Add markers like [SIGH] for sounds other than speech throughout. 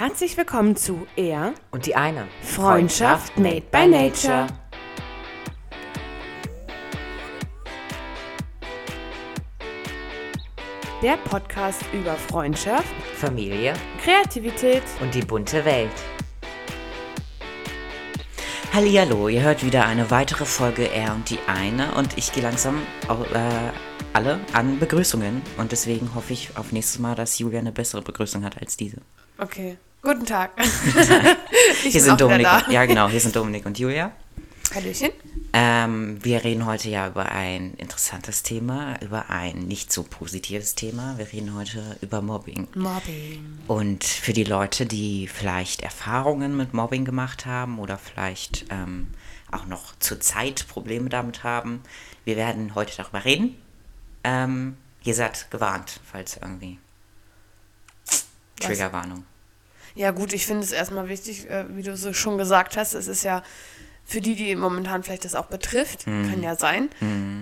Herzlich willkommen zu Er Und die eine. Freundschaft made by nature. Der Podcast über Freundschaft, Familie Kreativität. und die bunte Welt. Hallihallo, ihr hört wieder eine weitere Folge Er und die eine und ich gehe langsam au- äh, alle an Begrüßungen und deswegen hoffe ich auf nächstes Mal, dass Julia eine bessere Begrüßung hat als diese. Okay, guten [LAUGHS] Tag. ich Hier bin sind Dominik, da. ja genau, hier sind Dominik und Julia. Hallöchen. Ähm, wir reden heute ja über ein interessantes Thema, über ein nicht so positives Thema. Wir reden heute über Mobbing. Mobbing. Und für die Leute, die vielleicht Erfahrungen mit Mobbing gemacht haben oder vielleicht ähm, auch noch zurzeit Probleme damit haben, wir werden heute darüber reden. Ähm, ihr seid gewarnt, falls irgendwie. Triggerwarnung. Ja gut, ich finde es erstmal wichtig, äh, wie du so schon gesagt hast, es ist ja für die, die momentan vielleicht das auch betrifft, kann ja sein,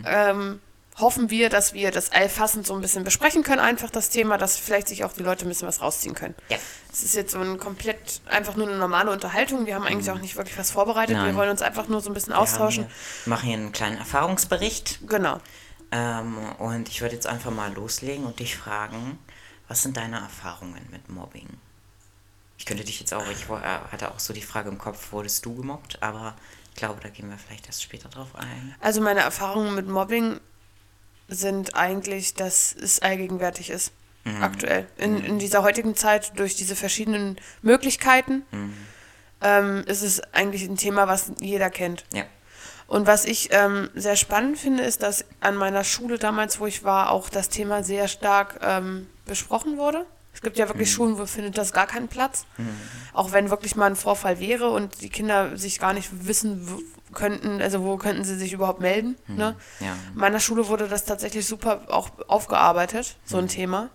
ähm, hoffen wir, dass wir das allfassend so ein bisschen besprechen können, einfach das Thema, dass vielleicht sich auch die Leute ein bisschen was rausziehen können. Ja. Es ist jetzt so ein komplett, einfach nur eine normale Unterhaltung, wir haben eigentlich auch nicht wirklich was vorbereitet, wir Nein. wollen uns einfach nur so ein bisschen Wir austauschen. hier, machen hier einen kleinen Erfahrungsbericht. Genau. Ähm, und ich würde jetzt einfach mal loslegen und dich fragen, was sind deine Erfahrungen mit Mobbing? Ich könnte dich jetzt auch, ich äh, hatte auch so die Frage im Kopf, wurdest du gemobbt? Aber ich glaube, da gehen wir vielleicht erst später drauf ein. Also meine Erfahrungen mit Mobbing sind eigentlich, dass es allgegenwärtig ist. Aktuell. In, in dieser heutigen Zeit, durch diese verschiedenen Möglichkeiten, ähm, ist es eigentlich ein Thema, was jeder kennt. Ja. Und was ich ähm, sehr spannend finde, ist, dass an meiner Schule damals, wo ich war, auch das Thema sehr stark ähm, besprochen wurde. Es gibt ja wirklich Schulen, wo findet das gar keinen Platz. Auch wenn wirklich mal ein Vorfall wäre und die Kinder sich gar nicht wissen könnten, also wo könnten sie sich überhaupt melden. Ne? Ja. In meiner Schule wurde das tatsächlich super auch aufgearbeitet, so ein Thema.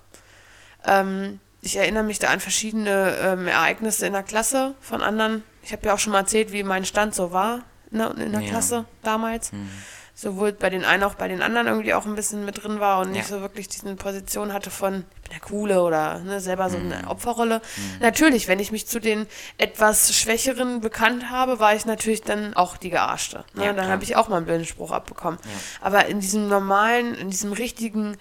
Ähm, ich erinnere mich da an verschiedene ähm, Ereignisse in der Klasse von anderen. Ich habe ja auch schon mal erzählt, wie mein Stand so war ne, in der Ja. Klasse damals. Sowohl bei den einen auch bei den anderen irgendwie auch ein bisschen mit drin war und nicht Ja. so wirklich diese Position hatte von, ich bin der Coole oder ne, selber so eine Opferrolle. Natürlich, wenn ich mich zu den etwas Schwächeren bekannt habe, war ich natürlich dann auch die Gearschte. Ne? Ja, dann habe ich auch mal einen blöden Spruch abbekommen. Aber in diesem normalen, in diesem richtigen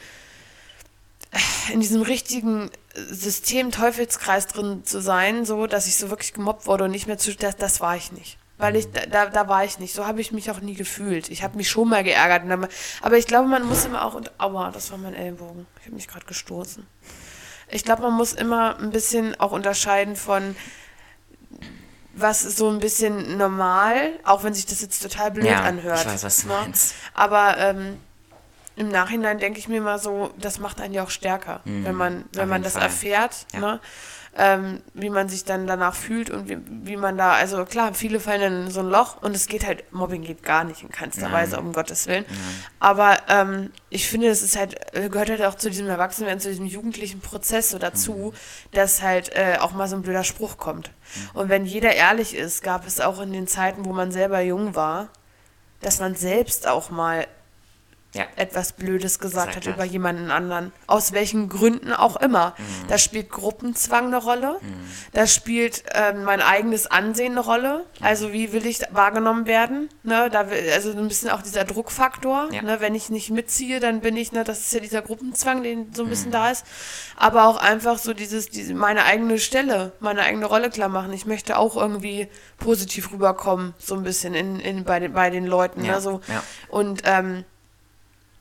in diesem richtigen System Teufelskreis drin zu sein, so dass ich so wirklich gemobbt wurde und nicht mehr zu das, das war ich nicht. Weil ich, da, da, war ich nicht. So habe ich mich auch nie gefühlt. Ich habe mich schon mal geärgert. dann- Aber ich glaube, man muss immer auch, und aua, das war mein Ellbogen. Ich habe mich gerade gestoßen. Ich glaube, man muss immer ein bisschen auch unterscheiden von, was ist so ein bisschen normal, auch wenn sich das jetzt total blöd Ja, anhört. ich weiß, was du ne? meinst. Aber ähm, im Nachhinein denke ich mir mal so, das macht einen ja auch stärker, wenn man, wenn man das Fall. erfährt, Ja. ne? Ähm, wie man sich dann danach fühlt und wie, wie man da, also klar, viele fallen in so ein Loch und es geht halt, Mobbing geht gar nicht in keinster Nein. Weise, um Gottes Willen. Aber ähm, ich finde, es ist halt, äh, gehört halt auch zu diesem Erwachsenwerden, zu diesem jugendlichen Prozess so dazu, dass halt äh, auch mal so ein blöder Spruch kommt. Und wenn jeder ehrlich ist, gab es auch in den Zeiten, wo man selber jung war, dass man selbst auch mal Ja. etwas Blödes gesagt hat über jemanden anderen. Aus welchen Gründen auch immer. Da spielt Gruppenzwang eine Rolle. Da spielt ähm, mein eigenes Ansehen eine Rolle. Also wie will ich wahrgenommen werden? Ne, da will, also ein bisschen auch dieser Druckfaktor. Ja. Ne, wenn ich nicht mitziehe, dann bin ich, ne, das ist ja dieser Gruppenzwang, den so ein bisschen da ist. Aber auch einfach so dieses, diese, meine eigene Stelle, meine eigene Rolle klar machen. Ich möchte auch irgendwie positiv rüberkommen, so ein bisschen in, in, bei, den, bei den Leuten. Ja, Ne, so. ja. Und ähm,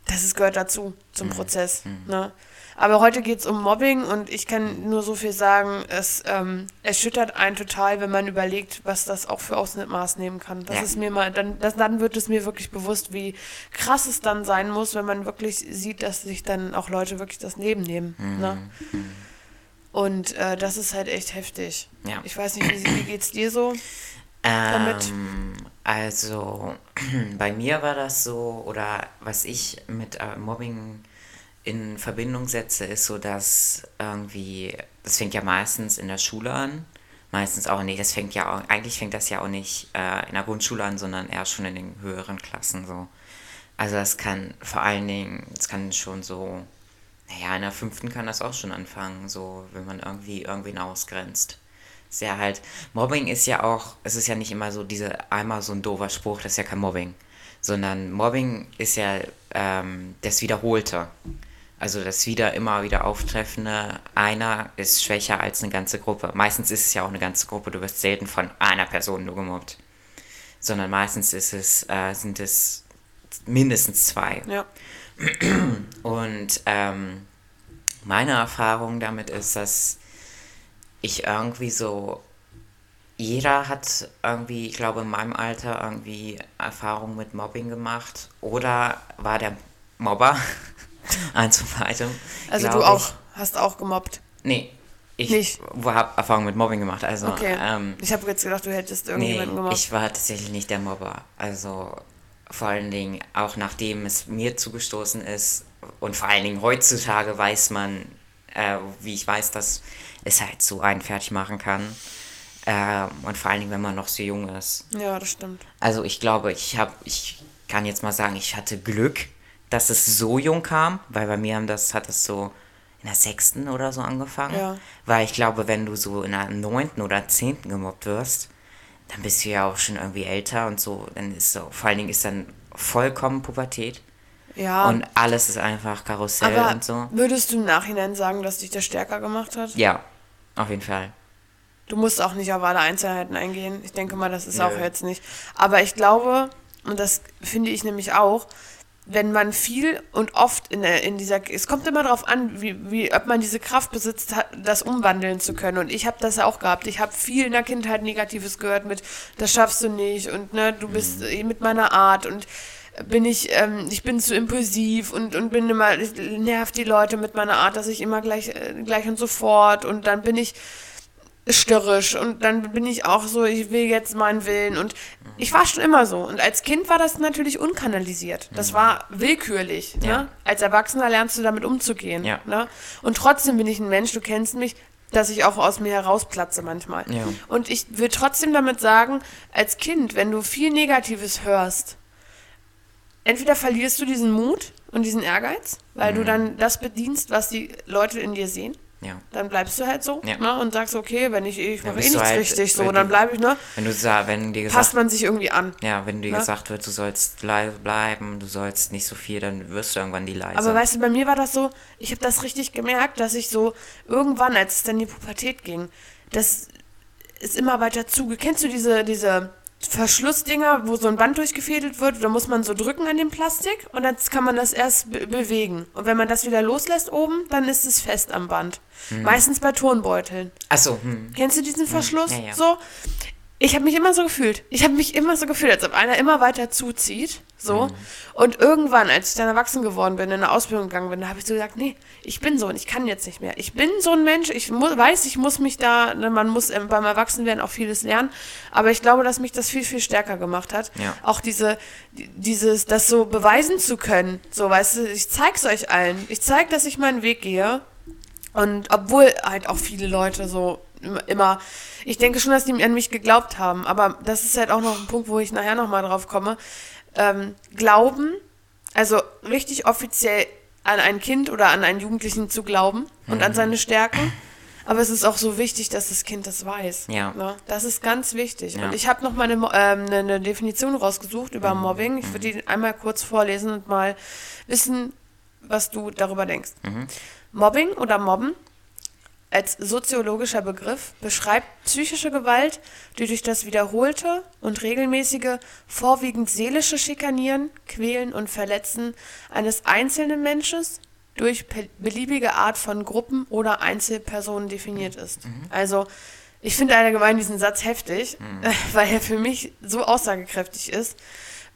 das ist, gehört dazu, zum Mhm. Prozess. Ne? Aber heute geht es um Mobbing und ich kann nur so viel sagen, es ähm, erschüttert einen total, wenn man überlegt, was das auch für Ausmaß nehmen kann. Das Ja. ist mir mal, dann, das, dann wird es mir wirklich bewusst, wie krass es dann sein muss, wenn man wirklich sieht, dass sich dann auch Leute wirklich das Leben nehmen. Ne? Und äh, das ist halt echt heftig. Ja. Ich weiß nicht, wie, wie geht's dir so? damit? Also, [CLEARS THROAT] bei mir war das so, oder was ich mit äh, Mobbing in Verbindung setze, ist so, dass irgendwie, das fängt ja meistens in der Schule an, meistens auch nicht, das fängt ja auch, eigentlich fängt das ja auch nicht äh, in der Grundschule an, sondern eher schon in den höheren Klassen so. Also das kann vor allen Dingen, das kann schon so, naja, in der fünften kann das auch schon anfangen, so, wenn man irgendwie irgendwen ausgrenzt. Ist ja halt, Mobbing ist ja auch, es ist ja nicht immer so diese, einmal so ein doofer Spruch, das ist ja kein Mobbing. Sondern Mobbing ist ja ähm, das Wiederholte. Also das wieder immer wieder auftreffende, einer ist schwächer als eine ganze Gruppe. Meistens ist es ja auch eine ganze Gruppe, du wirst selten von einer Person nur gemobbt. Sondern meistens ist es, äh, sind es mindestens zwei. Ja. Und ähm, meine Erfahrung damit ist, dass ich irgendwie so, jeder hat irgendwie, ich glaube in meinem Alter irgendwie Erfahrung mit Mobbing gemacht oder war der Mobber. [LAUGHS] Eins von beidem. Also du auch, Ich. hast auch gemobbt. Nee, ich Nicht? habe Erfahrung mit Mobbing gemacht. Also, Okay. ähm, ich habe jetzt gedacht, du hättest Nee, irgendjemanden gemobbt. ich war tatsächlich nicht der Mobber. Also vor allen Dingen auch nachdem es mir zugestoßen ist und vor allen Dingen heutzutage weiß man, äh, wie ich weiß, dass es halt so einen fertig machen kann. Äh, und vor allen Dingen, wenn man noch so jung ist. ja, das stimmt. Also ich glaube, ich habe, ich kann jetzt mal sagen, ich hatte Glück, dass es so jung kam, weil bei mir haben das, hat es so in der sechsten oder so angefangen. Ja. Weil ich glaube, wenn du so in der neunten oder zehnten gemobbt wirst, dann bist du ja auch schon irgendwie älter und so, dann ist so, vor allen Dingen ist dann vollkommen Pubertät Ja. und alles ist einfach Karussell aber und so. würdest du im Nachhinein sagen, dass dich das stärker gemacht hat? Ja, auf jeden Fall. Du musst auch nicht auf alle Einzelheiten eingehen. Ich denke mal, das ist Nö. auch jetzt nicht. Aber ich glaube, und das finde ich nämlich auch, wenn man viel und oft in, der, in dieser, es kommt immer darauf an, wie, wie, ob man diese Kraft besitzt, das umwandeln zu können. Und ich habe das auch gehabt. Ich habe viel in der Kindheit Negatives gehört mit, das schaffst du nicht und ne, du bist eh mit meiner Art und bin ich, ähm, ich bin zu impulsiv und, und bin immer, ich nerv die Leute mit meiner Art, dass ich immer gleich, äh, gleich und sofort und dann bin ich störrisch und dann bin ich auch so, ich will jetzt meinen Willen und ich war schon immer so und als Kind war das natürlich unkanalisiert. Das war willkürlich. Ja. Ne? Als Erwachsener lernst du damit umzugehen. Ja. Ne? Und trotzdem bin ich ein Mensch, du kennst mich, dass ich auch aus mir herausplatze manchmal. Ja. Und ich will trotzdem damit sagen, als Kind, wenn du viel Negatives hörst, entweder verlierst du diesen Mut und diesen Ehrgeiz, weil Mhm. du dann das bedienst, was die Leute in dir sehen. Ja. Dann bleibst du halt so Ja. ne, und sagst, okay, wenn ich, ich mache eh nichts halt, richtig, so, dann bleibe ich, ne? Wenn du wenn dir gesagt Passt man sich irgendwie an. Ja, wenn dir Ne? gesagt wird, du sollst bleiben, du sollst nicht so viel, dann wirst du irgendwann die leise. Aber weißt du, bei mir war das so, ich habe das richtig gemerkt, dass ich so irgendwann, als es dann in die Pubertät ging, das ist immer weiter zuge. Kennst du diese, diese Verschlussdinger, wo so ein Band durchgefädelt wird, da muss man so drücken an dem Plastik und dann kann man das erst be bewegen. Und wenn man das wieder loslässt oben, dann ist es fest am Band. Meistens bei Turnbeuteln. Achso, hm. Kennst du diesen Verschluss? ja, ja. So. Ich habe mich immer so gefühlt. Ich habe mich immer so gefühlt, als ob einer immer weiter zuzieht. So. Mhm. Und irgendwann, als ich dann erwachsen geworden bin, in eine Ausbildung gegangen bin, da habe ich so gesagt, nee, ich bin so und ich kann jetzt nicht mehr. Ich bin so ein Mensch, ich mu weiß, ich muss mich da, ne, man muss ähm, beim Erwachsenwerden auch vieles lernen, aber ich glaube, dass mich das viel, viel stärker gemacht hat. Ja. Auch diese, die- dieses, das so beweisen zu können. So, weißt du, ich zeig's euch allen. Ich zeig, dass ich meinen Weg gehe. Und obwohl halt auch viele Leute so immer- ich denke schon, dass die an mich geglaubt haben, aber das ist halt auch noch ein Punkt, wo ich nachher nochmal drauf komme. Ähm, glauben, also richtig offiziell an ein Kind oder an einen Jugendlichen zu glauben und an seine Stärken. Aber es ist auch so wichtig, dass das Kind das weiß. Ja. Ne? Das ist ganz wichtig. Ja. Und ich habe noch mal eine, ähm, eine, eine Definition rausgesucht über Mobbing. Ich würde die einmal kurz vorlesen und mal wissen, was du darüber denkst. Mobbing oder Mobben als soziologischer Begriff beschreibt psychische Gewalt, die durch das wiederholte und regelmäßige, vorwiegend seelische Schikanieren, Quälen und Verletzen eines einzelnen Menschen durch beliebige Art von Gruppen oder Einzelpersonen definiert ist. Also, ich finde allgemein diesen Satz heftig, [LAUGHS] weil er für mich so aussagekräftig ist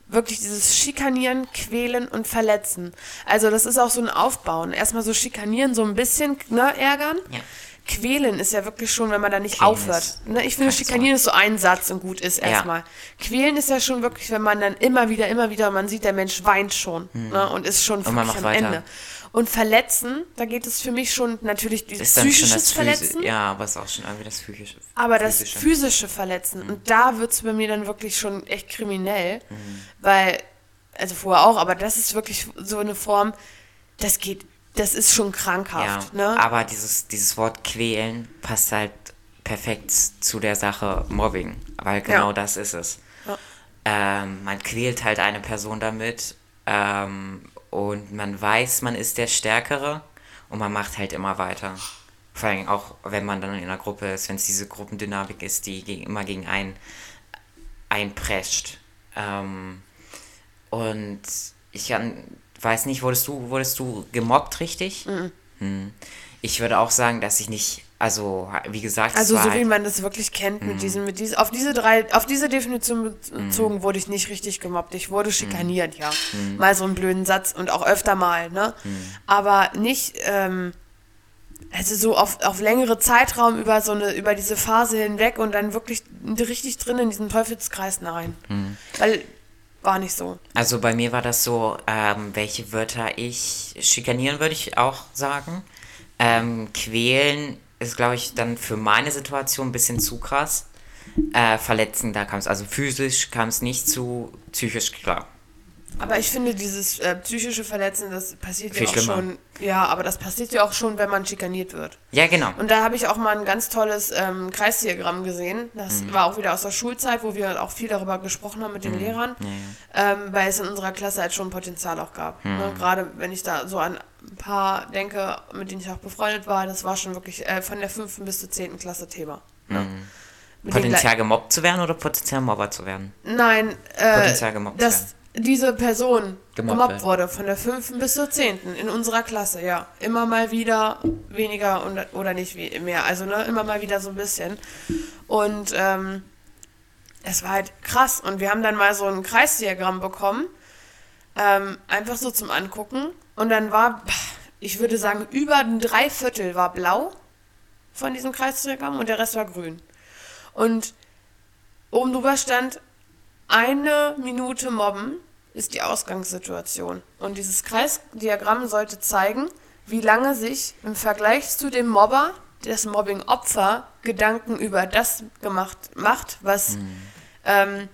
wirklich dieses Schikanieren, Quälen und Verletzen. Also das ist auch so ein Aufbauen. Erstmal so schikanieren, so ein bisschen ne, ärgern. Ja. Quälen ist ja wirklich schon, wenn man da nicht Quälen aufhört. Ne, ich finde, schikanieren ist so ein Satz und gut ist Ja. erstmal. Quälen ist ja schon wirklich, wenn man dann immer wieder, immer wieder, man sieht, der Mensch weint schon ne, und ist schon man wirklich am weiter. Ende. Und Verletzen, da geht es für mich schon natürlich dieses das Verletzen. Ja, aber ist auch schon irgendwie das physische. Aber das physische. physische Verletzen, und da wird es bei mir dann wirklich schon echt kriminell, weil, also vorher auch, aber das ist wirklich so eine Form, das geht, das ist schon Ja, krankhaft. ne? aber dieses, dieses Wort quälen passt halt perfekt zu der Sache Mobbing, weil genau ja. das ist es. Ja. Ähm, man quält halt eine Person damit ähm, und man weiß, man ist der Stärkere und man macht halt immer weiter. Vor allem auch, wenn man dann in einer Gruppe ist, wenn es diese Gruppendynamik ist, die gegen, immer gegen einen einprescht. Ähm, und ich kann, weiß nicht, wurdest du, wurdest du gemobbt, richtig? Mhm. Hm. Ich würde auch sagen, dass ich nicht, also wie gesagt, also so halt, wie man das wirklich kennt, mit mhm. diesen, mit diesen, auf diese drei, auf diese Definition bezogen mhm. wurde ich nicht richtig gemobbt. Ich wurde schikaniert, ja. Mal so einen blöden Satz und auch öfter mal, ne? Aber nicht, ähm, also so auf, auf längere Zeitraum über so eine, über diese Phase hinweg und dann wirklich richtig drin in diesen Teufelskreis rein. Mhm. Weil war nicht so. Also bei mir war das so, ähm, welche Wörter ich schikanieren würde ich auch sagen. Ähm, quälen ist, glaube ich, dann für meine Situation ein bisschen zu krass. Äh, verletzen, da kam es, also physisch kam es nicht zu, psychisch klar. Aber ich finde, dieses äh, psychische Verletzen, das passiert Viel ja auch schlimmer. schon. Ja, aber das passiert ja auch schon, wenn man schikaniert wird. Ja, genau. Und da habe ich auch mal ein ganz tolles ähm, Kreisdiagramm gesehen. Das mhm. war auch wieder aus der Schulzeit, wo wir auch viel darüber gesprochen haben mit den mhm. Lehrern, ja, ja. Ähm, weil es in unserer Klasse halt schon Potenzial auch gab. Mhm. Ne? Gerade wenn ich da so an ein paar denke, mit denen ich auch befreundet war, das war schon wirklich äh, von der 5. bis zur 10. Klasse Thema. Ne? Mhm. Potenzial gemobbt zu werden oder potenziell Mobber zu werden? Nein, äh, Potenzial gemobbt das, zu werden diese Person gemobbt, gemobbt wurde, von der 5. bis zur 10. in unserer Klasse, ja. Immer mal wieder weniger und, oder nicht mehr, also ne, immer mal wieder so ein bisschen. Und ähm, es war halt krass. Und wir haben dann mal so ein Kreisdiagramm bekommen, ähm, einfach so zum Angucken. Und dann war, ich würde sagen, über ein Dreiviertel war blau von diesem Kreisdiagramm und der Rest war grün. Und oben drüber stand eine Minute mobben ist die Ausgangssituation. Und dieses Kreisdiagramm sollte zeigen, wie lange sich im Vergleich zu dem Mobber, das Mobbing-Opfer, Gedanken über das gemacht macht, was mhm. ähm,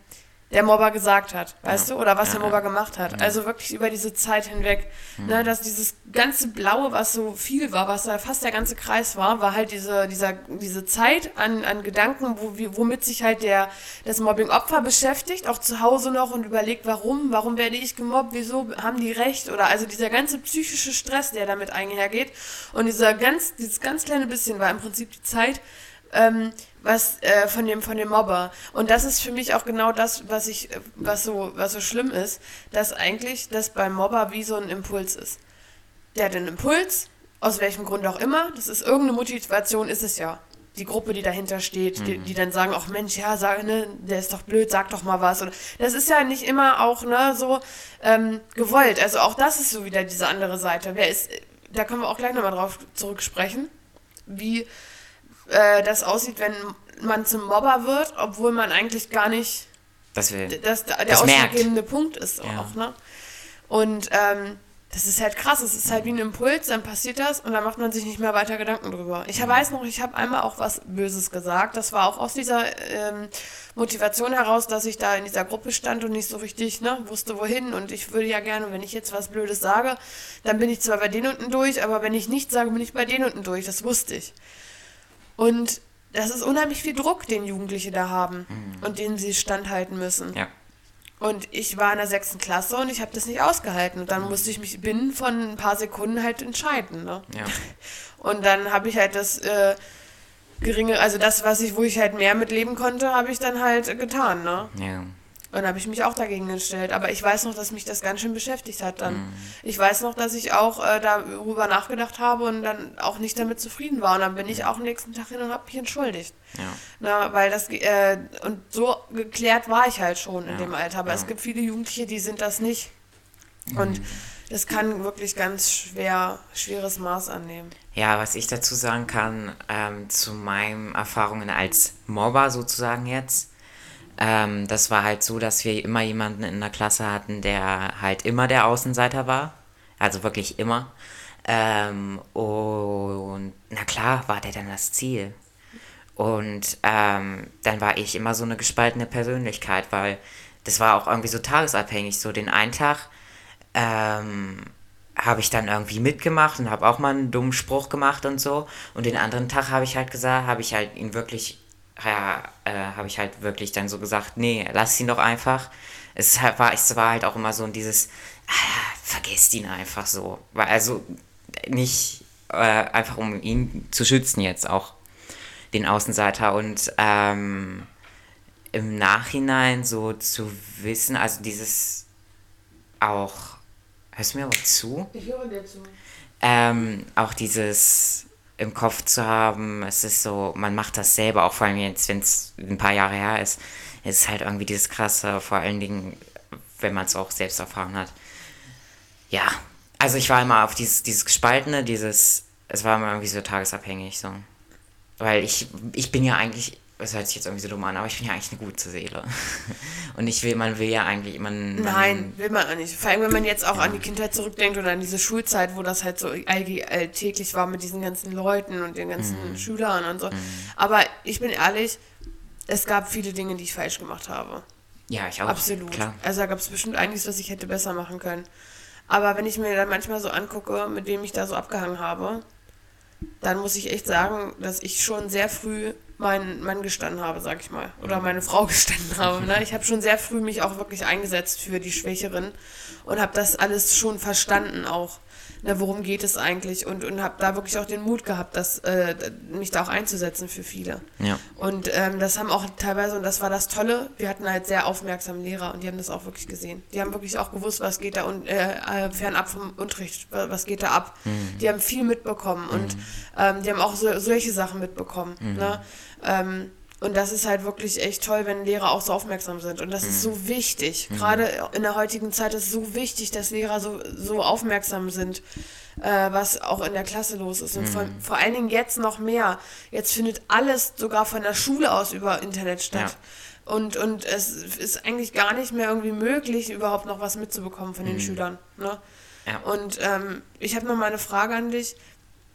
der Mobber gesagt hat, weißt ja. du, oder was ja, der Mobber gemacht hat. Ja. Also wirklich über diese Zeit hinweg, mhm. ne, dass dieses ganze Blaue, was so viel war, was da fast der ganze Kreis war, war halt diese, dieser, diese Zeit an, an Gedanken, wo, womit sich halt der, das Mobbing-Opfer beschäftigt, auch zu Hause noch und überlegt, warum, warum werde ich gemobbt, wieso haben die recht, oder also dieser ganze psychische Stress, der damit einhergeht und dieser ganz, dieses ganz kleine bisschen war im Prinzip die Zeit, ähm, was äh, von dem von dem Mobber. Und das ist für mich auch genau das was ich was so was so schlimm ist dass eigentlich das beim Mobber wie so ein Impuls ist. Der hat einen Impuls aus welchem Grund auch immer das ist irgendeine Motivation ist es ja. Die Gruppe die dahinter steht mhm. die, die dann sagen ach Mensch ja sag ne der ist doch blöd sag doch mal was. Und das ist ja nicht immer auch ne so ähm, gewollt. Also auch das ist so wieder diese andere Seite. Wer ist da können wir auch gleich nochmal drauf zurücksprechen wie äh, das aussieht, wenn man zum Mobber wird, obwohl man eigentlich gar nicht das will, das, der das ausschlaggebende Punkt ist ja. auch, ne? Und ähm, das ist halt krass, es ist halt wie ein Impuls, dann passiert das und dann macht man sich nicht mehr weiter Gedanken drüber. Ich weiß noch, ich habe einmal auch was Böses gesagt. Das war auch aus dieser ähm, Motivation heraus, dass ich da in dieser Gruppe stand und nicht so richtig ne, wusste, wohin. Und ich würde ja gerne, wenn ich jetzt was Blödes sage, dann bin ich zwar bei denen unten durch, aber wenn ich nichts sage, bin ich bei denen unten durch. Das wusste ich. Und das ist unheimlich viel Druck, den Jugendliche da haben mhm. und den sie standhalten müssen. Ja. Und ich war in der sechsten Klasse und ich habe das nicht ausgehalten. Und dann mhm. musste ich mich binnen von ein paar Sekunden halt entscheiden. Ne? Ja. [LAUGHS] Und dann habe ich halt das äh, geringe, also das, was ich, wo ich halt mehr mitleben konnte, habe ich dann halt getan. Ne? Ja. Und dann habe ich mich auch dagegen gestellt. Aber ich weiß noch, dass mich das ganz schön beschäftigt hat dann. Mhm. Ich weiß noch, dass ich auch äh, darüber nachgedacht habe und dann auch nicht damit zufrieden war. Und dann bin ich auch am nächsten Tag hin und habe mich entschuldigt. Ja. Na, weil das, äh, und so geklärt war ich halt schon ja. in dem Alter. Aber ja. es gibt viele Jugendliche, die sind das nicht. Und mhm. das kann wirklich ganz schwer, schweres Maß annehmen. Ja, was ich dazu sagen kann, ähm, zu meinen Erfahrungen als Mobber sozusagen jetzt, ähm, das war halt so, dass wir immer jemanden in der Klasse hatten, der halt immer der Außenseiter war. Also wirklich immer. Ähm, und na klar war der dann das Ziel. Und ähm, dann war ich immer so eine gespaltene Persönlichkeit, weil das war auch irgendwie so tagesabhängig. So den einen Tag ähm, habe ich dann irgendwie mitgemacht und habe auch mal einen dummen Spruch gemacht und so. Und den anderen Tag habe ich halt gesagt, habe ich halt ihn wirklich, ja, äh, habe ich halt wirklich dann so gesagt, nee, lass ihn doch einfach. Es war, es war halt auch immer so dieses, ah, vergesst ihn einfach so. Also nicht äh, einfach um ihn zu schützen jetzt auch, den Außenseiter. Und ähm, im Nachhinein so zu wissen, also dieses auch, hörst du mir aber zu? Ich höre dir zu. Ähm, auch dieses im Kopf zu haben, es ist so, man macht das selber, auch vor allem jetzt, wenn es ein paar Jahre her ist, es ist halt irgendwie dieses krasse, vor allen Dingen, wenn man es auch selbst erfahren hat. Ja, also ich war immer auf dieses, dieses Gespaltene, dieses, es war immer irgendwie so tagesabhängig, so. Weil ich, ich bin ja eigentlich, das hört sich jetzt irgendwie so dumm an, aber ich bin ja eigentlich eine gute Seele. [LAUGHS] Und ich will, man will ja eigentlich, man... man Nein, will man auch nicht. Vor allem, wenn man jetzt auch an die Kindheit zurückdenkt oder an diese Schulzeit, wo das halt so alltäglich war mit diesen ganzen Leuten und den ganzen Mhm. Schülern und so. Aber ich bin ehrlich, es gab viele Dinge, die ich falsch gemacht habe. ja, ich auch. Absolut. Klar. Also da gab es bestimmt einiges, was ich hätte besser machen können. Aber wenn ich mir dann manchmal so angucke, mit wem ich da so abgehangen habe, dann muss ich echt sagen, dass ich schon sehr früh meinen Mann gestanden habe, sag ich mal. Oder meine Frau [LAUGHS] gestanden habe. Ne? Ich habe schon sehr früh mich auch wirklich eingesetzt für die Schwächeren und habe das alles schon verstanden auch. Ne, worum geht es eigentlich? Und, und habe da wirklich auch den Mut gehabt, das, äh, mich da auch einzusetzen für viele. Ja. Und ähm, das haben auch teilweise, und das war das Tolle, wir hatten halt sehr aufmerksame Lehrer und die haben das auch wirklich gesehen. Die haben wirklich auch gewusst, was geht da und, äh, äh, fernab vom Unterricht, wa- was geht da ab. Die haben viel mitbekommen und ähm, die haben auch so, solche Sachen mitbekommen. Ne? Ähm, und das ist halt wirklich echt toll, wenn Lehrer auch so aufmerksam sind. Und das ist so wichtig. Gerade in der heutigen Zeit ist es so wichtig, dass Lehrer so, so aufmerksam sind, äh, was auch in der Klasse los ist. Und vor, vor allen Dingen jetzt noch mehr. Jetzt findet alles sogar von der Schule aus über Internet statt. Und, und es ist eigentlich gar nicht mehr irgendwie möglich, überhaupt noch was mitzubekommen von den Schülern. Ne? Ja. Und ähm, ich habe noch mal eine Frage an dich.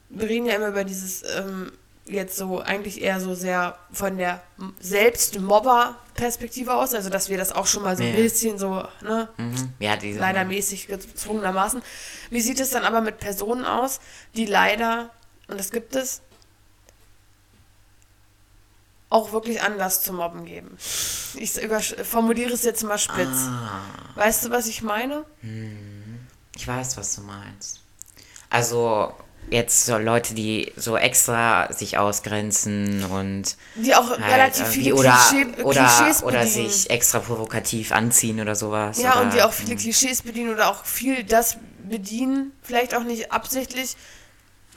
Wir reden ja immer über dieses ähm, jetzt so eigentlich eher so sehr von der Selbstmobber-Perspektive aus, also dass wir das auch schon mal so ein Ja. bisschen so, ne, Mhm. Ja, diese... leider mäßig gezwungenermaßen. Wie sieht es dann aber mit Personen aus, die leider, und das gibt es, auch wirklich Anlass zum Mobben geben? Ich formuliere es jetzt mal spitz. Ah. Weißt du, was ich meine? Ich weiß, was du meinst. Also jetzt so Leute, die so extra sich ausgrenzen und Die auch halt relativ viele oder, Klischee, oder, Klischees oder bedienen. sich extra provokativ anziehen oder sowas. Ja, oder, und die auch viele Klischees bedienen oder auch viel das bedienen, vielleicht auch nicht absichtlich,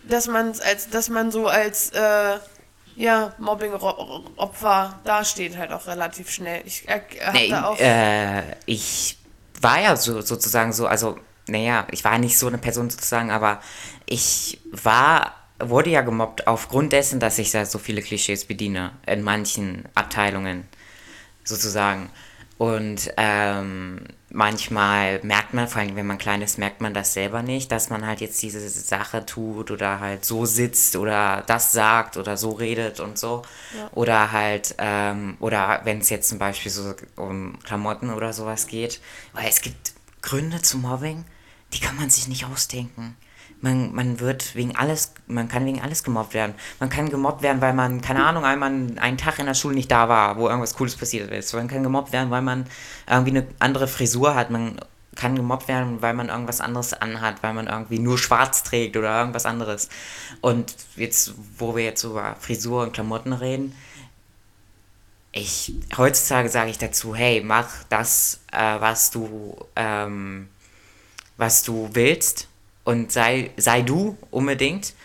dass man als dass man so als äh, ja, Mobbing-Opfer dasteht halt auch relativ schnell. Ich äh, Nee, auch äh, ich war ja so sozusagen so, also, naja, ich war nicht so eine Person sozusagen, aber ich war, wurde ja gemobbt aufgrund dessen, dass ich da so viele Klischees bediene in manchen Abteilungen sozusagen. Und ähm, manchmal merkt man, vor allem wenn man klein ist, merkt man das selber nicht, dass man halt jetzt diese Sache tut oder halt so sitzt oder das sagt oder so redet und so. Oder halt, ähm, oder wenn es jetzt zum Beispiel so um Klamotten oder sowas geht. Weil es gibt Gründe zum Mobbing, die kann man sich nicht ausdenken. Man, man wird wegen alles, man kann wegen alles gemobbt werden. Man kann gemobbt werden, weil man, keine Ahnung, einmal einen Tag in der Schule nicht da war, wo irgendwas Cooles passiert ist. Man kann gemobbt werden, weil man irgendwie eine andere Frisur hat. Man kann gemobbt werden, weil man irgendwas anderes anhat, weil man irgendwie nur schwarz trägt oder irgendwas anderes. Und jetzt, wo wir jetzt über Frisur und Klamotten reden, ich, heutzutage sage ich dazu, hey, mach das, äh, was du, ähm, was du willst und sei, sei du unbedingt.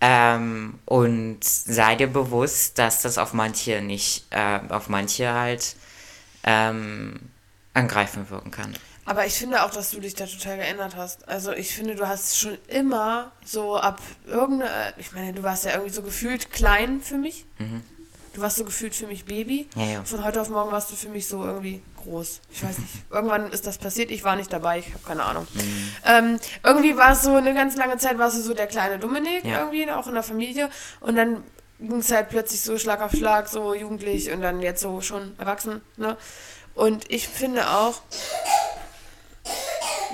Ähm, und sei dir bewusst, dass das auf manche nicht, äh, auf manche halt ähm, angreifend wirken kann. Aber ich finde auch, dass du dich da total geändert hast. Also ich finde, du hast schon immer so ab irgendeine, ich meine, du warst ja irgendwie so gefühlt klein für mich. Du warst so gefühlt für mich Baby. Ja, ja. Von heute auf morgen warst du für mich so irgendwie groß. Ich weiß nicht. Irgendwann ist das passiert. Ich war nicht dabei. Ich habe keine Ahnung. Mhm. Ähm, irgendwie war es so eine ganz lange Zeit, warst du so der kleine Dominik Ja. irgendwie, auch in der Familie. Und dann ging es halt plötzlich so Schlag auf Schlag, so jugendlich und dann jetzt so schon erwachsen. Ne? Und ich finde auch,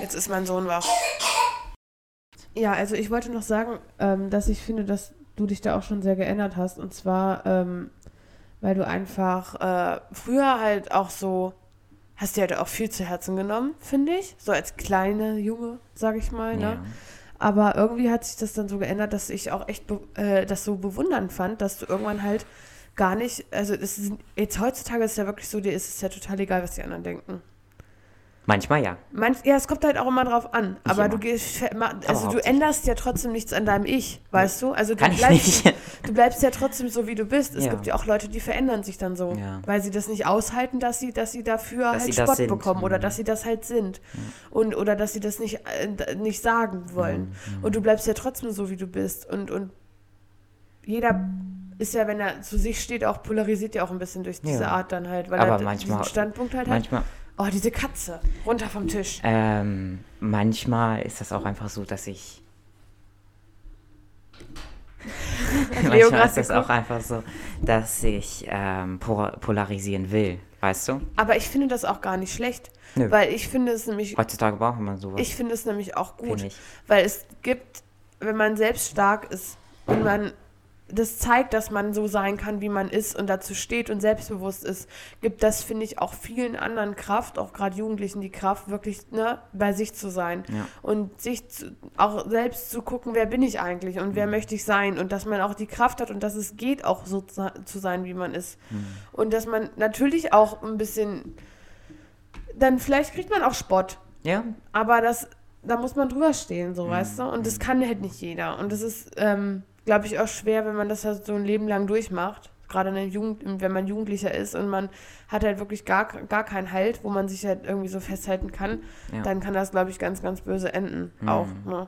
jetzt ist mein Sohn wach. Ja, also ich wollte noch sagen, ähm, dass ich finde, dass du dich da auch schon sehr geändert hast. Und zwar, ähm, weil du einfach äh, früher halt auch so, hast dir halt auch viel zu Herzen genommen, finde ich. So als kleine Junge, sage ich mal. Ne? Ja. Aber irgendwie hat sich das dann so geändert, dass ich auch echt äh, das so bewundernd fand, dass du irgendwann halt gar nicht, also es ist, jetzt heutzutage ist es ja wirklich so, dir ist es ja total egal, was die anderen denken. Manchmal ja. Manch, ja, es kommt halt auch immer drauf an. aber du immer. gehst, ver- ma- also du hauptsächlich. änderst ja trotzdem nichts an deinem Ich, weißt du? Also du Kann bleibst, nicht. [LAUGHS] du bleibst ja trotzdem so, wie du bist. Es Ja. gibt ja auch Leute, die verändern sich dann so, Ja. weil sie das nicht aushalten, dass sie, dass sie dafür Dass halt sie Spott bekommen oder Mhm. dass sie das halt sind und oder dass sie das nicht äh, nicht sagen wollen. Mhm. Und du bleibst ja trotzdem so, wie du bist und und jeder ist ja, wenn er zu sich steht, auch polarisiert ja auch ein bisschen durch diese Ja. Art dann halt, weil Aber er manchmal- diesen Standpunkt halt hat. Oh, diese Katze, runter vom Tisch. ähm, manchmal ist das auch einfach so, dass ich. [LAUGHS] Manchmal ist das auch einfach so, dass ich ähm, po- polarisieren will, weißt du? Aber ich finde das auch gar nicht schlecht, Nö. weil ich finde es nämlich, Heutzutage braucht man sowas. ich finde es nämlich auch gut, weil es gibt, wenn man selbst stark ist und man das zeigt, dass man so sein kann, wie man ist und dazu steht und selbstbewusst ist, gibt das, finde ich, auch vielen anderen Kraft, auch gerade Jugendlichen die Kraft, wirklich ne, bei sich zu sein Ja. und sich zu, auch selbst zu gucken, wer bin ich eigentlich und Mhm. wer möchte ich sein und dass man auch die Kraft hat und dass es geht, auch so zu zu sein, wie man ist. Mhm. Und dass man natürlich auch ein bisschen, dann vielleicht kriegt man auch Spott, Ja, aber das, da muss man drüber stehen, Mhm. so, weißt du? Und das kann halt nicht jeder. Und das ist, ähm, glaube ich, auch schwer, wenn man das halt so ein Leben lang durchmacht. Gerade in der Jugend, wenn man Jugendlicher ist und man hat halt wirklich gar, gar keinen Halt, wo man sich halt irgendwie so festhalten kann, Ja. Mhm. dann kann das, glaube ich, ganz, ganz böse enden. Auch. Ne?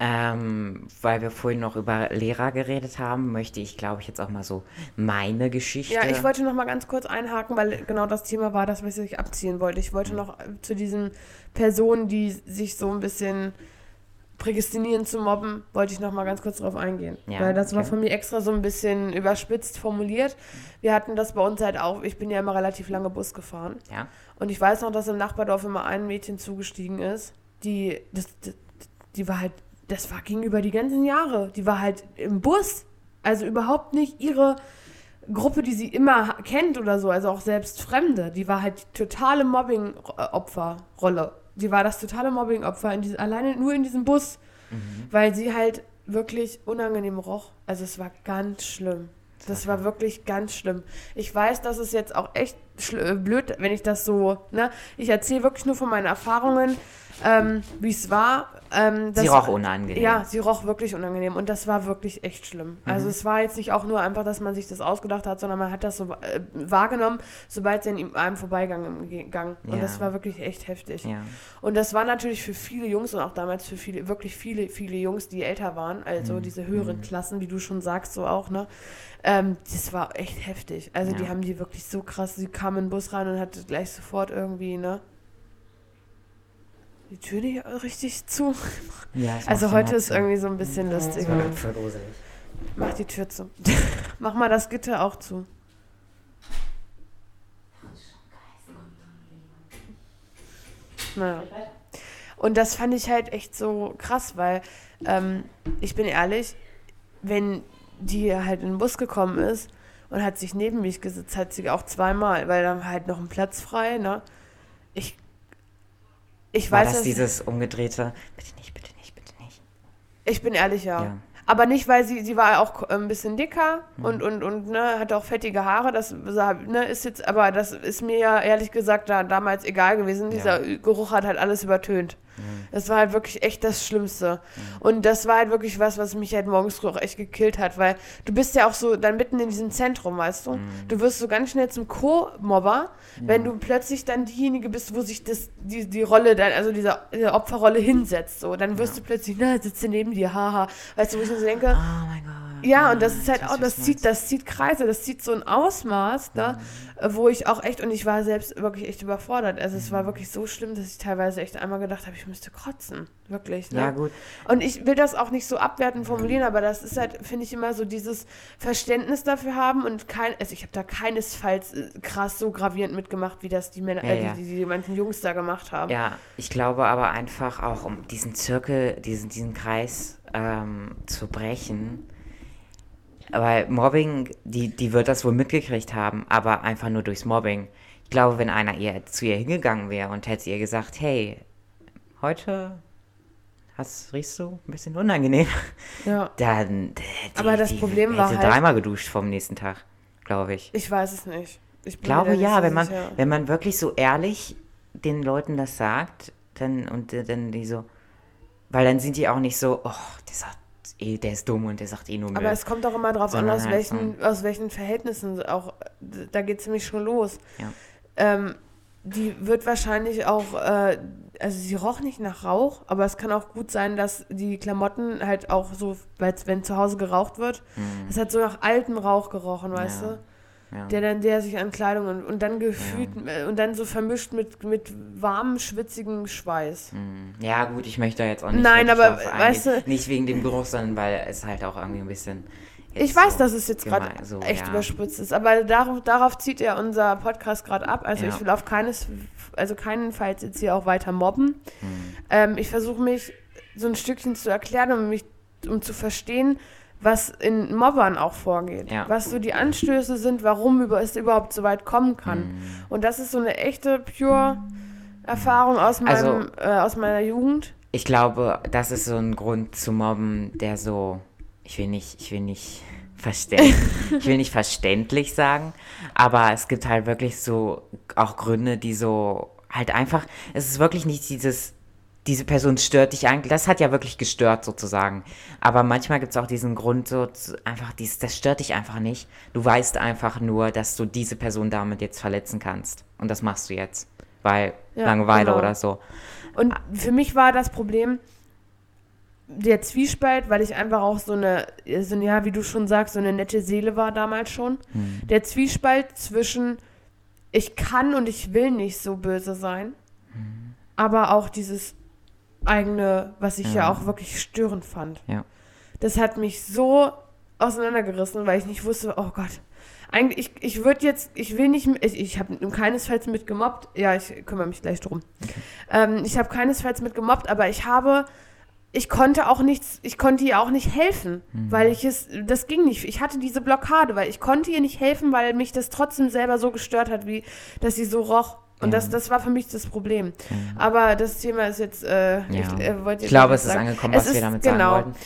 Ähm, weil wir vorhin noch über Lehrer geredet haben, möchte ich, glaube ich, jetzt auch mal so meine Geschichte. Ja, ich wollte noch mal ganz kurz einhaken, weil genau das Thema war, das, was ich abziehen wollte. Ich Mhm. wollte noch äh, zu diesen Personen, die sich so ein bisschen prädestinieren zu mobben, wollte ich noch mal ganz kurz drauf eingehen. Ja, weil das war okay. von mir extra so ein bisschen überspitzt formuliert. Wir hatten das bei uns halt auch, ich bin ja immer relativ lange Bus gefahren. Ja. Und ich weiß noch, dass im Nachbardorf immer ein Mädchen zugestiegen ist, die, das, das, die war halt, das war gegenüber die ganzen Jahre. Die war halt im Bus. Also überhaupt nicht ihre Gruppe, die sie immer kennt oder so, also auch selbst Fremde. Die war halt die totale Mobbing-Opferrolle. Die war das totale Mobbing-Opfer in diesem, alleine nur in diesem Bus, weil sie halt wirklich unangenehm roch. Also es war ganz schlimm. Das war wirklich ganz schlimm. Ich weiß, dass es jetzt auch echt äh, blöd, wenn ich das so, ne? Ich erzähle wirklich nur von meinen Erfahrungen, ähm, wie es war. Ähm, das Sie roch unangenehm. Ja, sie roch wirklich unangenehm und das war wirklich echt schlimm. Mhm. Also es war jetzt nicht auch nur einfach, dass man sich das ausgedacht hat, sondern man hat das so äh, wahrgenommen, sobald sie an ihm- einem vorbeigegangen. Und Ja. das war wirklich echt heftig. Ja. Und das war natürlich für viele Jungs und auch damals für viele, wirklich viele, viele Jungs, die älter waren, also Mhm. diese höheren Klassen, wie du schon sagst, so auch, ne? Ähm, das war echt heftig. Also die Ja. haben die wirklich so krass, sie kam in den Bus rein und hatte gleich sofort irgendwie, ne? Die Tür nicht richtig zu. Ja, Also heute ist irgendwie so ein bisschen lustig. so. Das war gruselig. Mach die Tür zu. [LAUGHS] Mach mal das Gitter auch zu. Naja. Und das fand ich halt echt so krass, weil ähm, ich bin ehrlich, wenn die halt in den Bus gekommen ist und hat sich neben mich gesetzt, hat sie auch zweimal, weil dann halt noch ein Platz frei, ne? Ich, War weiß, das dieses umgedrehte, bitte nicht, bitte nicht, bitte nicht. Ich bin ehrlich, ja. Ja. Aber nicht, weil sie, sie war auch ein bisschen dicker Mhm. und, und, und ne, hatte auch fettige Haare. Das ne, ist jetzt, aber das ist mir ja ehrlich gesagt da, damals egal gewesen. Dieser Geruch hat halt alles übertönt. Mhm. Das war halt wirklich echt das Schlimmste. Und das war halt wirklich was, was mich halt morgens früh auch echt gekillt hat, weil du bist ja auch so dann mitten in diesem Zentrum, weißt du? Mhm. Du wirst so ganz schnell zum Co-Mobber, wenn du plötzlich dann diejenige bist, wo sich das, die, die Rolle dann, also diese, diese Opferrolle hinsetzt, so. Dann wirst du plötzlich, na, sitze neben dir, haha. Weißt du, wo ich mir so denke, Oh mein Gott. Ja, und das ist halt auch, das zieht, das zieht Kreise, das zieht so ein Ausmaß, ne, wo ich auch echt, und ich war selbst wirklich echt überfordert. Also es war mhm. wirklich so schlimm, dass ich teilweise echt einmal gedacht habe, ich müsste kotzen. Wirklich. Ne? Ja, gut. Und ich will das auch nicht so abwertend formulieren, aber das ist halt, finde ich, immer so dieses Verständnis dafür haben und kein, also ich habe da keinesfalls äh, krass so gravierend mitgemacht, wie das die Männer, ja, äh, ja. Die, die, die manchen Jungs da gemacht haben. Ja, ich glaube aber einfach auch, um diesen Zirkel, diesen, diesen Kreis ähm, zu brechen, weil Mobbing, die, die wird das wohl mitgekriegt haben, aber einfach nur durchs Mobbing. Ich glaube, wenn einer ihr zu ihr hingegangen wäre und hätte ihr gesagt, hey, heute hast, riechst du ein bisschen unangenehm, ja. [LAUGHS] dann die, aber das Problem die, war hätte halt, dreimal geduscht vom nächsten Tag, glaube ich. Ich weiß es nicht. Ich glaube ja, wenn man, wenn man wirklich so ehrlich den Leuten das sagt, dann und dann die so, weil dann sind die auch nicht so, oh, sagt eh, der ist dumm und der sagt eh nur Müll. Aber es kommt doch immer darauf an, aus, halt welchen, aus welchen Verhältnissen auch, da geht es nämlich schon los. Ja. Ähm, die wird wahrscheinlich auch, äh, also sie roch nicht nach Rauch, aber es kann auch gut sein, dass die Klamotten halt auch so, wenn zu Hause geraucht wird, es mhm. hat so nach altem Rauch gerochen, weißt ja. du? Ja. der dann der sich an Kleidung und, und dann gefühlt ja. Äh, und dann so vermischt mit, mit warmem, schwitzigem Schweiß. Hm. Ja, gut, ich möchte da jetzt auch nicht. Nein, aber weißt du. Nicht wegen dem Geruch, sondern weil es halt auch irgendwie ein bisschen. Ich weiß, so dass es jetzt gerade so, echt ja. überspritzt ist, aber darauf, darauf zieht ja unser Podcast gerade ab. Also ich will auf keines, also keinenfalls jetzt hier auch weiter mobben. Hm. Ähm, ich versuche mich so ein Stückchen zu erklären, um mich, um zu verstehen, was in Mobbern auch vorgeht, ja. was so die Anstöße sind, warum über, es überhaupt so weit kommen kann. Mhm. Und das ist so eine echte, pure Erfahrung aus, meinem, also, äh, aus meiner Jugend. Ich glaube, das ist so ein Grund zu mobben, der so, ich will nicht, ich will nicht verständlich, [LAUGHS] ich will nicht verständlich sagen, aber es gibt halt wirklich so auch Gründe, die so halt einfach, es ist wirklich nicht dieses diese Person stört dich eigentlich. Das hat ja wirklich gestört sozusagen. Aber manchmal gibt es auch diesen Grund, so einfach, dies, das stört dich einfach nicht. Du weißt einfach nur, dass du diese Person damit jetzt verletzen kannst. Und das machst du jetzt. Weil ja, Langeweile genau. oder so. Und für mich war das Problem der Zwiespalt, weil ich einfach auch so eine, so eine, ja, wie du schon sagst, so eine nette Seele war damals schon. Hm. Der Zwiespalt zwischen ich kann und ich will nicht so böse sein, hm. aber auch dieses eigene, was ich ja, ja auch wirklich störend fand. Ja. Das hat mich so auseinandergerissen, weil ich nicht wusste, oh Gott. Eigentlich, ich, ich würde jetzt, ich will nicht, ich, ich habe keinesfalls mit gemobbt. Ja, ich kümmere mich gleich drum. Okay. Ähm, ich habe keinesfalls mit gemobbt, aber ich habe, ich konnte auch nichts, ich konnte ihr auch nicht helfen, mhm. weil ich es, das ging nicht. Ich hatte diese Blockade, weil ich konnte ihr nicht helfen, weil mich das trotzdem selber so gestört hat, wie, dass sie so roch. Und das, das war für mich das Problem. Ja. Aber das Thema ist jetzt, äh, ja. ich, äh, ich glaube, es ist angekommen, was es wir damit genau. sagen wollten.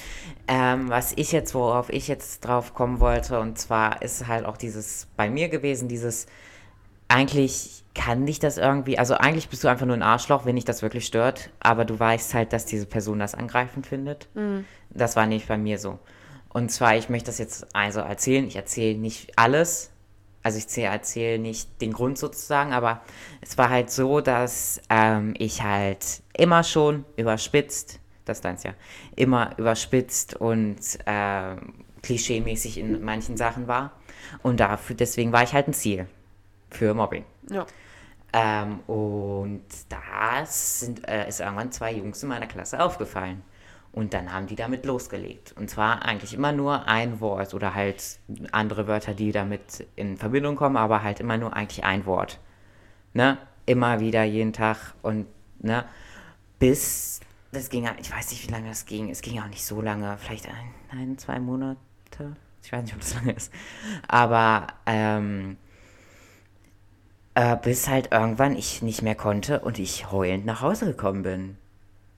Ähm, was ich jetzt, worauf ich jetzt drauf kommen wollte, und zwar ist halt auch dieses bei mir gewesen, dieses eigentlich kann dich das irgendwie, also eigentlich bist du einfach nur ein Arschloch, wenn dich das wirklich stört, aber du weißt halt, dass diese Person das angreifend findet. Mhm. Das war nicht bei mir so. Und zwar, ich möchte das jetzt also erzählen, ich erzähle nicht alles, also ich erzähle nicht den Grund sozusagen, aber es war halt so, dass ähm, ich halt immer schon überspitzt, das deins ja, immer überspitzt und äh, klischeemäßig in manchen Sachen war. Und dafür, deswegen war ich halt ein Ziel für Mobbing. Ja. Ähm, und das sind, äh, ist irgendwann zwei Jungs in meiner Klasse aufgefallen. Und dann haben die damit losgelegt. Und zwar eigentlich immer nur ein Wort oder halt andere Wörter, die damit in Verbindung kommen, aber halt immer nur eigentlich ein Wort. Ne? Immer wieder, jeden Tag und, ne? Bis, das ging, ich weiß nicht, wie lange das ging. Es ging auch nicht so lange, vielleicht ein, ein zwei Monate. Ich weiß nicht, ob das lange ist. Aber, ähm, äh, bis halt irgendwann ich nicht mehr konnte und ich heulend nach Hause gekommen bin.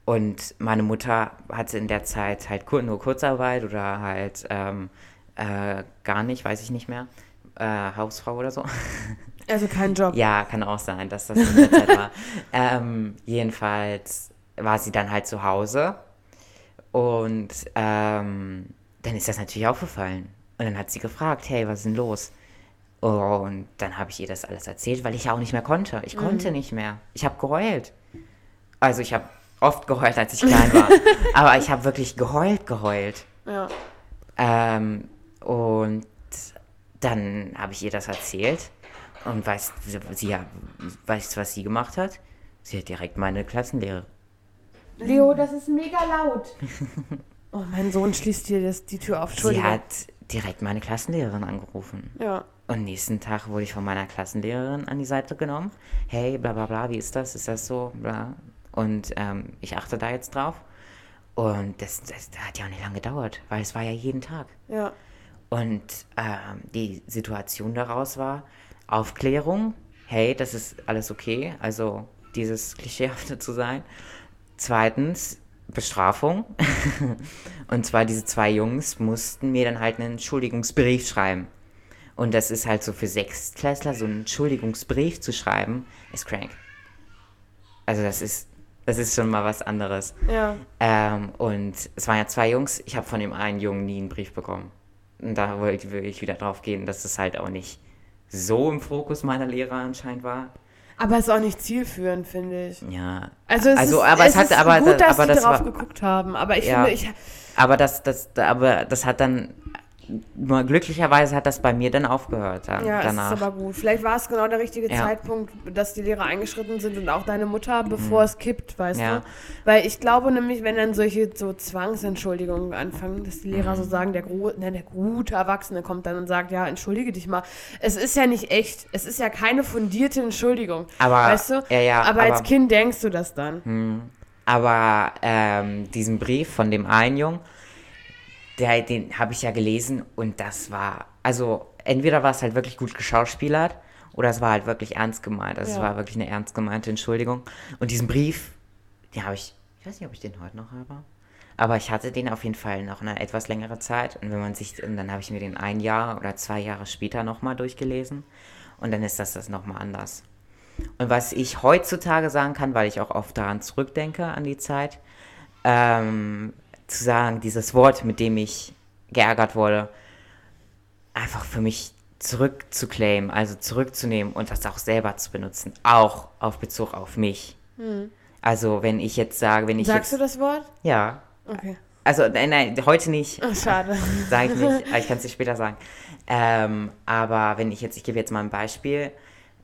Und meine Mutter hatte in der Zeit halt nur Kurzarbeit oder halt ähm, äh, gar nicht, weiß ich nicht mehr, äh, Hausfrau oder so. [LAUGHS] Also kein Job. ja, kann auch sein, dass das in der Zeit war. [LAUGHS] Ähm, jedenfalls war sie dann halt zu Hause und ähm, dann ist das natürlich aufgefallen. Und dann hat sie gefragt, hey, was ist denn los? Und dann habe ich ihr das alles erzählt, weil ich ja auch nicht mehr konnte. Ich mhm. konnte nicht mehr. Ich habe geheult. Also ich habe oft geheult, als ich klein war. [LAUGHS] Aber ich habe wirklich geheult, geheult. Ja. Ähm, und dann habe ich ihr das erzählt und weißt, sie, weißt, was sie gemacht hat? Sie hat direkt meine Klassenlehrerin. Leo, das ist mega laut. [LAUGHS] oh, mein Sohn schließt hier das, die Tür auf. Sie hat direkt meine Klassenlehrerin angerufen. Ja. Und nächsten Tag wurde ich von meiner Klassenlehrerin an die Seite genommen. Hey, bla bla bla, wie ist das? Ist das so? Bla. Und ähm, ich achte da jetzt drauf. Und das, das, hat ja auch nicht lange gedauert, weil es war ja jeden Tag. Ja. Und ähm, die Situation daraus war Aufklärung. Hey, das ist alles okay. Also dieses Klischeehafte zu sein. Zweitens Bestrafung. [LAUGHS] und zwar diese zwei Jungs mussten mir dann halt einen Entschuldigungsbrief schreiben. Und das ist halt so für Sechstklässler, so einen Entschuldigungsbrief zu schreiben, ist crank. Also das ist, das ist schon mal was anderes. Ja. Ähm, und es waren ja zwei Jungs, ich habe von dem einen Jungen nie einen Brief bekommen. Und da wollte ich wieder drauf gehen, dass es halt auch nicht so im Fokus meiner Lehrer anscheinend war. Aber es ist auch nicht zielführend, finde ich. Ja. Also es also, ist, aber es es hat, ist aber, gut, dass aber die das drauf war, geguckt haben. Aber ich Ja. finde, ich, aber das, das, aber das hat dann, nur glücklicherweise hat das bei mir dann aufgehört dann, ja, danach. ist aber gut. Vielleicht war es genau der richtige Ja. Zeitpunkt, dass die Lehrer eingeschritten sind und auch deine Mutter, bevor es kippt, weißt Mhm. Ja. du? Weil ich glaube nämlich, wenn dann solche so Zwangsentschuldigungen anfangen, dass die Lehrer Mhm. so sagen, der, gro ne, der gute Erwachsene kommt dann und sagt, ja, entschuldige dich mal. Es ist ja nicht echt. Es ist ja keine fundierte Entschuldigung. Aber- weißt du? ja, ja, aber als aber- Kind denkst du das dann. Aber ähm, diesen Brief von dem einen Jungen, der, den habe ich ja gelesen und das war, also entweder war es halt wirklich gut geschauspielert oder es war halt wirklich ernst gemeint. Also es Ja. war wirklich eine ernst gemeinte Entschuldigung. Und diesen Brief, den habe ich, ich weiß nicht, ob ich den heute noch habe, aber ich hatte den auf jeden Fall noch eine etwas längere Zeit. Und wenn man sich, und dann habe ich mir den ein Jahr oder zwei Jahre später nochmal durchgelesen und dann ist das das nochmal anders. Und was ich heutzutage sagen kann, weil ich auch oft daran zurückdenke, an die Zeit, ähm, zu sagen, dieses Wort, mit dem ich geärgert wurde, einfach für mich zurückzuclaimen, also zurückzunehmen und das auch selber zu benutzen, auch auf Bezug auf mich. Also wenn ich jetzt sage, wenn ich Sagst jetzt, du das Wort? ja, Okay. also nein, nein, heute nicht, Oh, schade. [LAUGHS] Sage ich nicht, aber ich kann es dir später sagen. Ähm, aber wenn ich jetzt, ich gebe jetzt mal ein Beispiel,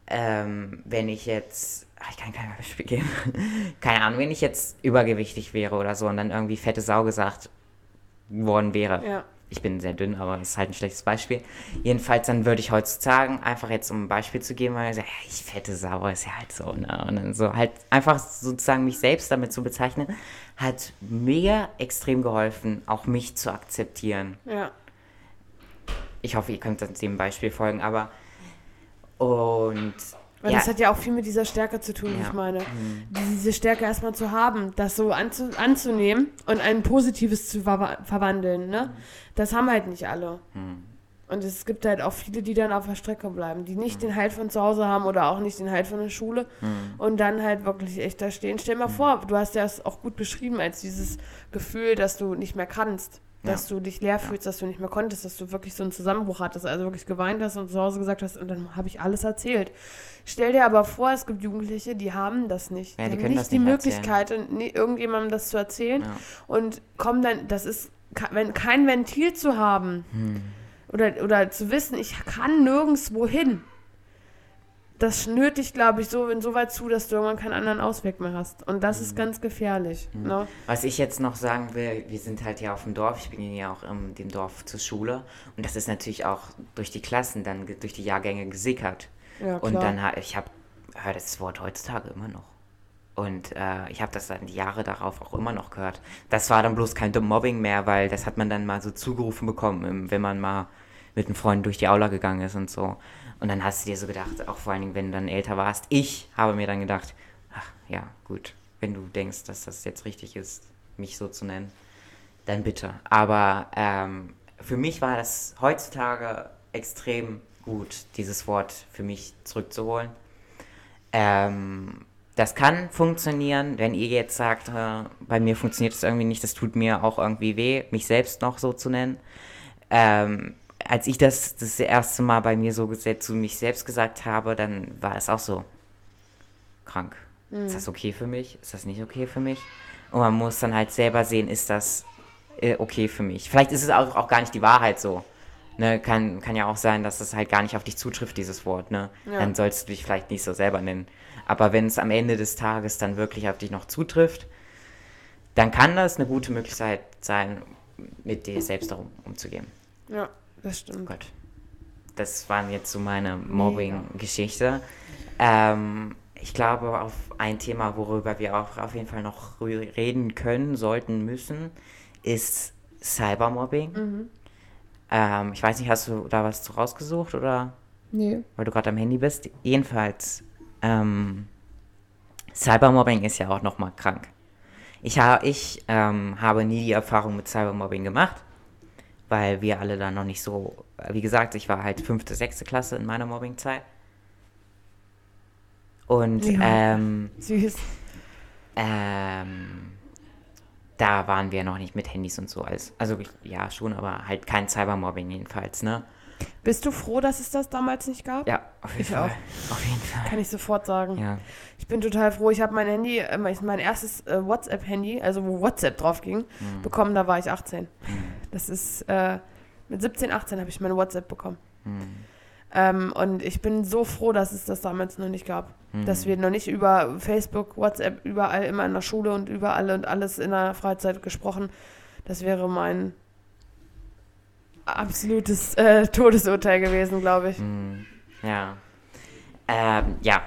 ähm, wenn ich jetzt, ich kann kein Beispiel geben, [LAUGHS] keine Ahnung, wenn ich jetzt übergewichtig wäre oder so und dann irgendwie fette Sau gesagt worden wäre. Ja. Ich bin sehr dünn, aber das ist halt ein schlechtes Beispiel. Jedenfalls, dann würde ich heutzutage, einfach jetzt um ein Beispiel zu geben, weil ich sage, ja, ich fette Sau, ist ja halt so, ne? Und dann so halt einfach sozusagen mich selbst damit zu bezeichnen, hat mir extrem geholfen, auch mich zu akzeptieren. Ja. Ich hoffe, ihr könnt dem Beispiel folgen, aber und Weil ja, das hat ja auch viel mit dieser Stärke zu tun, wie Ja. ich meine. Diese Stärke erstmal zu haben, das so anzu anzunehmen und ein Positives zu ver verwandeln, ne? Das haben halt nicht alle. Und es gibt halt auch viele, die dann auf der Strecke bleiben, die nicht den Halt von zu Hause haben oder auch nicht den Halt von der Schule und dann halt wirklich echt da stehen. Stell mal vor, du hast ja es auch gut beschrieben als dieses Gefühl, dass du nicht mehr kannst, dass du dich leer fühlst, dass du nicht mehr konntest, dass du wirklich so einen Zusammenbruch hattest, also wirklich geweint hast und zu Hause gesagt hast, und dann habe ich alles erzählt. Stell dir aber vor, es gibt Jugendliche, die haben das nicht. Ja, die, die haben nicht die nicht Möglichkeit, und irgendjemandem das zu erzählen Ja. und kommen dann, das ist, wenn kein Ventil zu haben Hm. oder, oder zu wissen, ich kann nirgendwo hin, das schnürt dich, glaube ich, so insoweit zu, dass du irgendwann keinen anderen Ausweg mehr hast. Und das Hm. ist ganz gefährlich. Ne? was ich jetzt noch sagen will, wir sind halt ja auf dem Dorf, ich bin ja auch in dem Dorf zur Schule und das ist natürlich auch durch die Klassen dann, durch die Jahrgänge gesickert. Ja, Und klar. dann, ha- ich habe, höre das Wort heutzutage immer noch. Und äh, ich habe das dann die Jahre darauf auch immer noch gehört. Das war dann bloß kein Mobbing mehr, weil das hat man dann mal so zugerufen bekommen, wenn man mal mit einem Freund durch die Aula gegangen ist und so. Und dann hast du dir so gedacht, auch vor allen Dingen, wenn du dann älter warst, ich habe mir dann gedacht, ach ja, gut, wenn du denkst, dass das jetzt richtig ist, mich so zu nennen, dann bitte. Aber ähm, für mich war das heutzutage extrem gut, dieses Wort für mich zurückzuholen. Ähm, das kann funktionieren, wenn ihr jetzt sagt, äh, bei mir funktioniert das irgendwie nicht, das tut mir auch irgendwie weh, mich selbst noch so zu nennen. Ähm, als ich das das erste Mal bei mir so gesetzt, zu mich selbst gesagt habe, dann war es auch so krank. Ist das okay für mich? Ist das nicht okay für mich? Und man muss dann halt selber sehen, ist das äh, okay für mich. Vielleicht ist es auch, auch gar nicht die Wahrheit so. Ne, kann, kann ja auch sein, dass es halt gar nicht auf dich zutrifft, dieses Wort. Ne? Ja. Dann sollst du dich vielleicht nicht so selber nennen. Aber wenn es am Ende des Tages dann wirklich auf dich noch zutrifft, dann kann das eine gute Möglichkeit sein, mit dir selbst darum umzugehen. Ja, das stimmt. Gott. Das waren jetzt so meine Mobbing-Geschichte. Ähm, ich glaube, auf ein Thema, worüber wir auch auf jeden Fall noch reden können, sollten, müssen, ist Cybermobbing. Ähm, ich weiß nicht, hast du da was zu rausgesucht oder Nee. weil du gerade am Handy bist? Jedenfalls, ähm, Cybermobbing ist ja auch nochmal krank. Ich, ha ich ähm, habe nie die Erfahrung mit Cybermobbing gemacht, weil wir alle da noch nicht so, wie gesagt, ich war halt fünfte, sechste Klasse in meiner Mobbingzeit. Und Ja. ähm, Süß. ähm, da waren wir noch nicht mit Handys und so. Als, also ja, schon, aber halt kein Cybermobbing jedenfalls, ne? Bist du froh, dass es das damals nicht gab? Ja, auf jeden Ich Fall. auch. Auf jeden Fall. Kann ich sofort sagen. Ja. Ich bin total froh. Ich habe mein Handy, äh, mein erstes äh, WhatsApp-Handy, also wo WhatsApp drauf ging, Mhm. bekommen, da war ich 18. Das ist, äh, mit 17, 18 habe ich meine WhatsApp bekommen. Mhm. Ähm, und ich bin so froh, dass es das damals noch nicht gab. Mhm. Dass wir noch nicht über Facebook, WhatsApp, überall immer in der Schule und überall und alles in der Freizeit gesprochen. Das wäre mein absolutes äh, Todesurteil gewesen, glaube ich. Hm, Ja. Ähm, ja.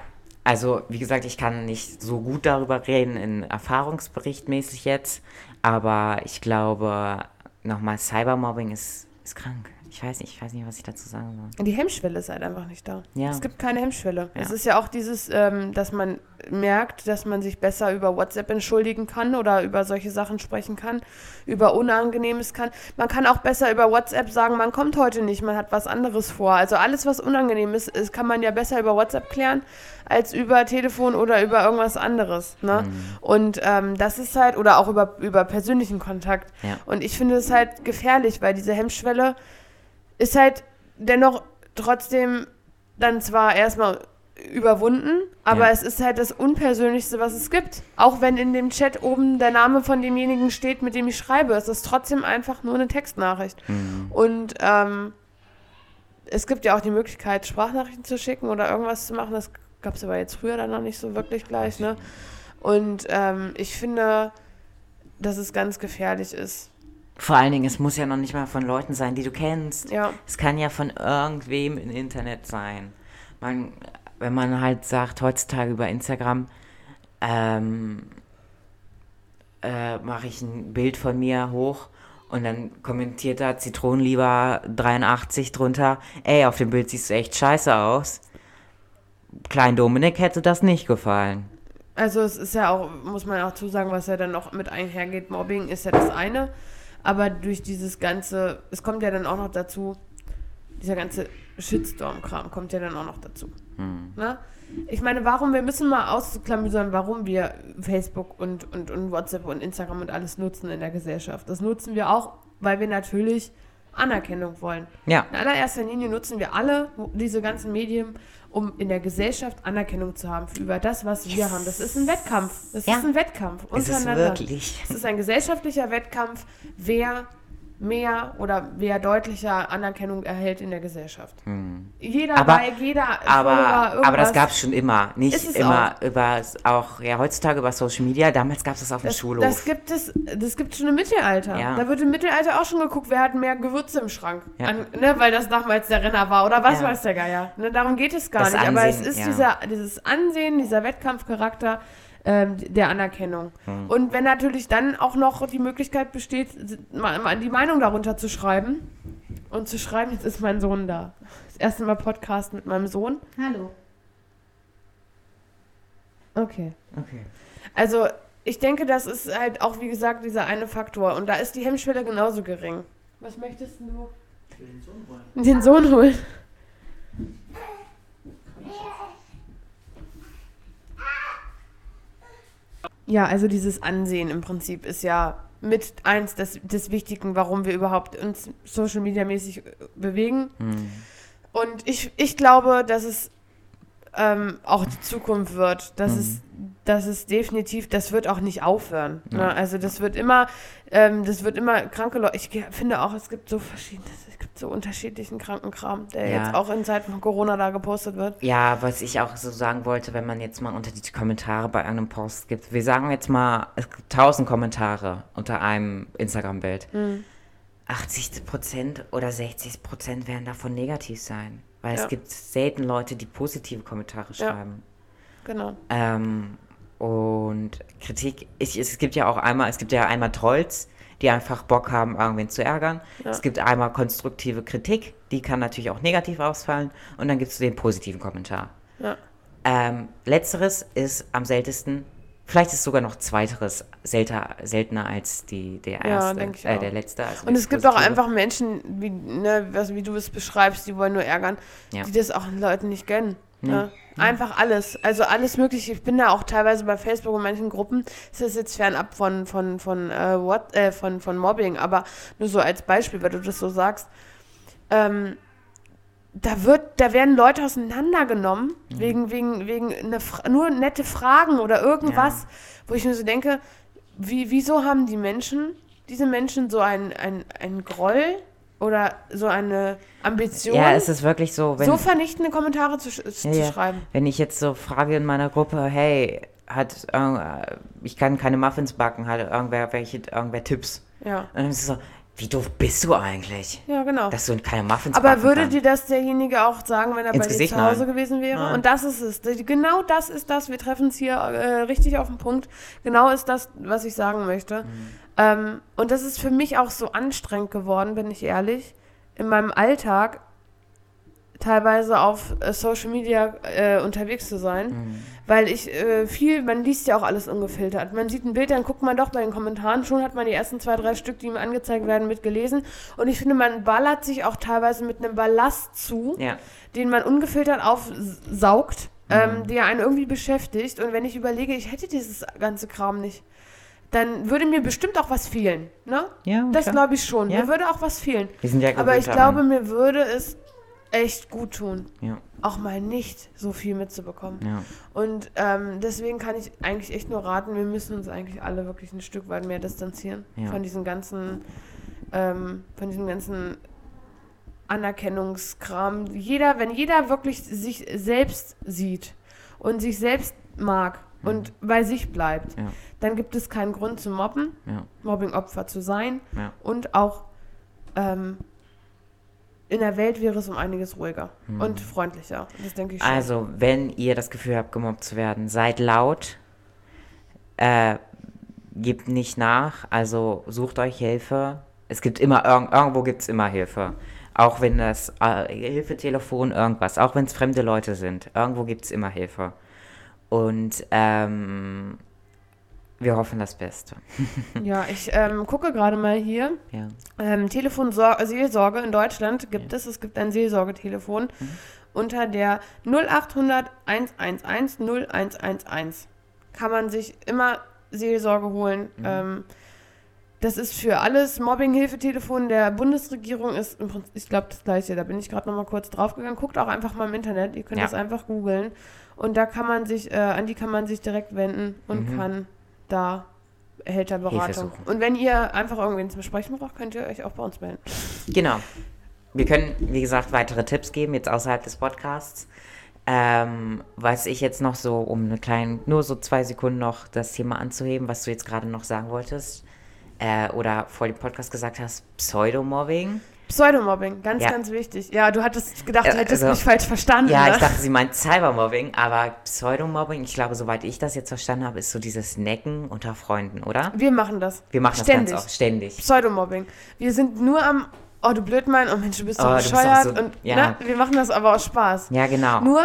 Also, wie gesagt, ich kann nicht so gut darüber reden, in Erfahrungsberichtmäßig jetzt, aber ich glaube, nochmal, Cybermobbing ist, ist krank. Ich weiß nicht, ich weiß nicht, was ich dazu sagen soll. Die Hemmschwelle ist halt einfach nicht da. Ja. Es gibt keine Hemmschwelle. Ja. Es ist ja auch dieses, ähm, dass man merkt, dass man sich besser über WhatsApp entschuldigen kann oder über solche Sachen sprechen kann, über Unangenehmes kann. Man kann auch besser über WhatsApp sagen, man kommt heute nicht, man hat was anderes vor. Also alles, was unangenehm ist, ist kann man ja besser über WhatsApp klären, als über Telefon oder über irgendwas anderes. Ne? Mhm. Und ähm, das ist halt, oder auch über, über persönlichen Kontakt. Ja. Und ich finde es halt gefährlich, weil diese Hemmschwelle ist halt dennoch trotzdem dann zwar erstmal überwunden, aber Ja. es ist halt das Unpersönlichste, was es gibt. Auch wenn in dem Chat oben der Name von demjenigen steht, mit dem ich schreibe, es ist trotzdem einfach nur eine Textnachricht. Mhm. Und ähm, es gibt ja auch die Möglichkeit, Sprachnachrichten zu schicken oder irgendwas zu machen. Das gab es aber jetzt früher dann noch nicht so wirklich gleich. Ne? Und ähm, ich finde, dass es ganz gefährlich ist. Vor allen Dingen, es muss ja noch nicht mal von Leuten sein, die du kennst. Ja. Es kann ja von irgendwem im Internet sein. Man, wenn man halt sagt, heutzutage über Instagram, ähm, äh, mache ich ein Bild von mir hoch und dann kommentiert da Zitronenlieber 83 drunter, ey, auf dem Bild siehst du echt scheiße aus. Klein Dominik hätte das nicht gefallen. Also es ist ja auch, muss man auch zusagen, was ja dann noch mit einhergeht. Mobbing ist ja das eine. Aber durch dieses ganze, es kommt ja dann auch noch dazu, dieser ganze Shitstorm-Kram kommt ja dann auch noch dazu. Ne? Ich meine, warum, wir müssen mal ausklamüsern, warum wir Facebook und, und, und WhatsApp und Instagram und alles nutzen in der Gesellschaft. Das nutzen wir auch, weil wir natürlich Anerkennung wollen. Ja. In allererster Linie nutzen wir alle diese ganzen Medien, um in der Gesellschaft Anerkennung zu haben für über das, was wir haben. Das ist ein Wettkampf. Das Ja. ist ein Wettkampf Ist es untereinander. wirklich? Es ist ein gesellschaftlicher Wettkampf, wer mehr oder wer deutlicher Anerkennung erhält in der Gesellschaft. Jeder Hm. Aber- Like, jeder Aber, aber das gab es schon immer. Nicht immer über, auch ja, heutzutage über Social Media. Damals gab es das auf dem Das, Schulhof. das gibt es, das gibt schon im Mittelalter. Ja. Da wird im Mittelalter auch schon geguckt, wer hat mehr Gewürze im Schrank. Ja. An, ne, weil das damals der Renner war oder was Ja. weiß der Geier. Ne, darum geht es gar Das nicht. Aber es Ansehen, ist dieser, dieses Ansehen, dieser Wettkampfcharakter ähm, der Anerkennung. Hm. Und wenn natürlich dann auch noch die Möglichkeit besteht, die Meinung darunter zu schreiben und zu schreiben, jetzt ist mein Sohn da. Das erste Mal Podcast mit meinem Sohn. Hallo. Okay. okay. Also ich denke, das ist halt auch, wie gesagt, dieser eine Faktor. Und da ist die Hemmschwelle genauso gering. Was möchtest du? Den Sohn holen. Ja, also dieses Ansehen im Prinzip ist ja mit eins des, des Wichtigen, warum wir überhaupt uns Social Media mäßig äh, bewegen. Und ich, ich glaube, dass es ähm, auch die Zukunft wird. Das Mhm. ist, das ist definitiv, das wird auch nicht aufhören. Ja. Ne? Also das wird immer, ähm, das wird immer kranke Leute. Ich finde auch, es gibt so verschiedene, so unterschiedlichen Krankenkram, der Ja. jetzt auch in Zeiten von Corona da gepostet wird. Ja, was ich auch so sagen wollte, wenn man jetzt mal unter die Kommentare bei einem Post gibt. Wir sagen jetzt mal, es gibt 1000 Kommentare unter einem Instagram-Bild. Mhm. 80 Prozent oder 60 Prozent werden davon negativ sein. Weil Ja. es gibt selten Leute, die positive Kommentare Ja. schreiben. Genau. Ähm, und Kritik, ich, es gibt ja auch einmal, es gibt ja einmal Trolls, die einfach Bock haben, irgendwen zu ärgern. Ja. Es gibt einmal konstruktive Kritik, die kann natürlich auch negativ ausfallen. Und dann gibt es den positiven Kommentar. Ja. Ähm, letzteres ist am seltensten, vielleicht ist sogar noch zweiteres selter, seltener als die, der erste, ich äh, auch. der letzte. Also Und es gibt auch positive. einfach Menschen, wie, ne, wie du es beschreibst, die wollen nur ärgern, Ja. die das auch Leuten nicht gönnen. Ne? Einfach alles. Also alles mögliche. Ich bin da auch teilweise bei Facebook in manchen Gruppen. Das ist jetzt fernab von, von, von, äh, what, äh, von, von Mobbing, aber nur so als Beispiel, weil du das so sagst. Ähm, da wird, da werden Leute auseinandergenommen, Mhm. wegen, wegen, wegen eine, nur nette Fragen oder irgendwas, wo ich mir so denke, wie, wieso haben die Menschen, diese Menschen so ein, ein, ein Groll oder so eine Ambition, Ja, es ist wirklich so, so vernichtende Kommentare zu, sch zu Ja, ja. schreiben? wenn ich jetzt so frage in meiner Gruppe, hey, hat, äh, ich kann keine Muffins backen, hat irgendwer, welche, irgendwer Tipps? Ja, Und dann ist es so, wie doof bist du eigentlich, ja genau. dass du keine Muffins Aber würde dir das derjenige auch sagen, wenn er Ins bei Gesicht? dir zu Hause Nein. gewesen wäre? Nein. Und das ist es. Genau das ist das. Wir treffen es hier äh, richtig auf den Punkt. Genau ist das, was ich sagen möchte. Mhm. Ähm, und das ist für mich auch so anstrengend geworden, bin ich ehrlich, in meinem Alltag teilweise auf äh, Social Media äh, unterwegs zu sein, Mhm. weil ich äh, viel, man liest ja auch alles ungefiltert. Man sieht ein Bild, dann guckt man doch bei den Kommentaren, schon hat man die ersten zwei, drei Stück, die ihm angezeigt werden, mitgelesen. Und ich finde, man ballert sich auch teilweise mit einem Ballast zu, Ja, den man ungefiltert aufsaugt, ähm, der einen irgendwie beschäftigt. Und wenn ich überlege, ich hätte dieses ganze Kram nicht, dann würde mir bestimmt auch was fehlen. Ne? ja Das glaube ich schon. Ja. Mir würde auch was fehlen. Wir sind ja Aber ich glaube, mir würde es echt gut tun, Ja, auch mal nicht so viel mitzubekommen. ja. Und ähm, deswegen kann ich eigentlich echt nur raten, wir müssen uns eigentlich alle wirklich ein Stück weit mehr distanzieren Ja. von diesen ganzen, ähm, von diesem ganzen Anerkennungskram. Jeder, wenn jeder wirklich sich selbst sieht und sich selbst mag und bei sich bleibt, Mhm. Dann gibt es keinen Grund zu mobben, Ja, Mobbing-Opfer zu sein ja. und auch ähm, in der Welt wäre es um einiges ruhiger und freundlicher. Das denke ich schon. Also, wenn ihr das Gefühl habt, gemobbt zu werden, seid laut. Äh, gebt nicht nach. Also, sucht euch Hilfe. Es gibt immer, irg irgendwo gibt es immer Hilfe. Auch wenn das äh, Hilfetelefon, irgendwas, auch wenn es fremde Leute sind. Irgendwo gibt es immer Hilfe. Und ähm, wir hoffen das Beste. [LAUGHS] Ja, ich ähm, gucke gerade mal hier. Ja. Ähm, Telefonseelsorge in Deutschland gibt es. Es gibt ein Seelsorgetelefon unter der 0800 111 0111. Kann man sich immer Seelsorge holen. Ähm, das ist für alles Mobbing-Hilfetelefon der Bundesregierung ist im Prinzip, ich glaube, das gleiche. Da bin ich gerade noch mal kurz draufgegangen. Guckt auch einfach mal im Internet. Ihr könnt Ja. das einfach googeln. Und da kann man sich, äh, an die kann man sich direkt wenden und kann da erhält er Beratung. Und wenn ihr einfach irgendwen zum Sprechen braucht, könnt ihr euch auch bei uns melden. Genau. Wir können, wie gesagt, weitere Tipps geben, jetzt außerhalb des Podcasts. Ähm, was ich jetzt noch so, um eine kleine, nur so zwei Sekunden noch das Thema anzuheben, was du jetzt gerade noch sagen wolltest, äh, oder vor dem Podcast gesagt hast, Pseudomobbing. Pseudomobbing, ganz, Ja. ganz wichtig. Ja, du hattest gedacht, du hättest also- mich falsch verstanden. Ja, ne? ich dachte, sie meint Cybermobbing, aber Pseudomobbing, ich glaube, soweit ich das jetzt verstanden habe, ist so dieses Necken unter Freunden, oder? Wir machen das. Wir machen das Ständig. ganz oft, ständig. Pseudomobbing. Wir sind nur am, oh du Blödmann, oh Mensch, du bist so Oh, bescheuert. so- und ja. ne, wir machen das aber aus Spaß. Ja, genau. Nur,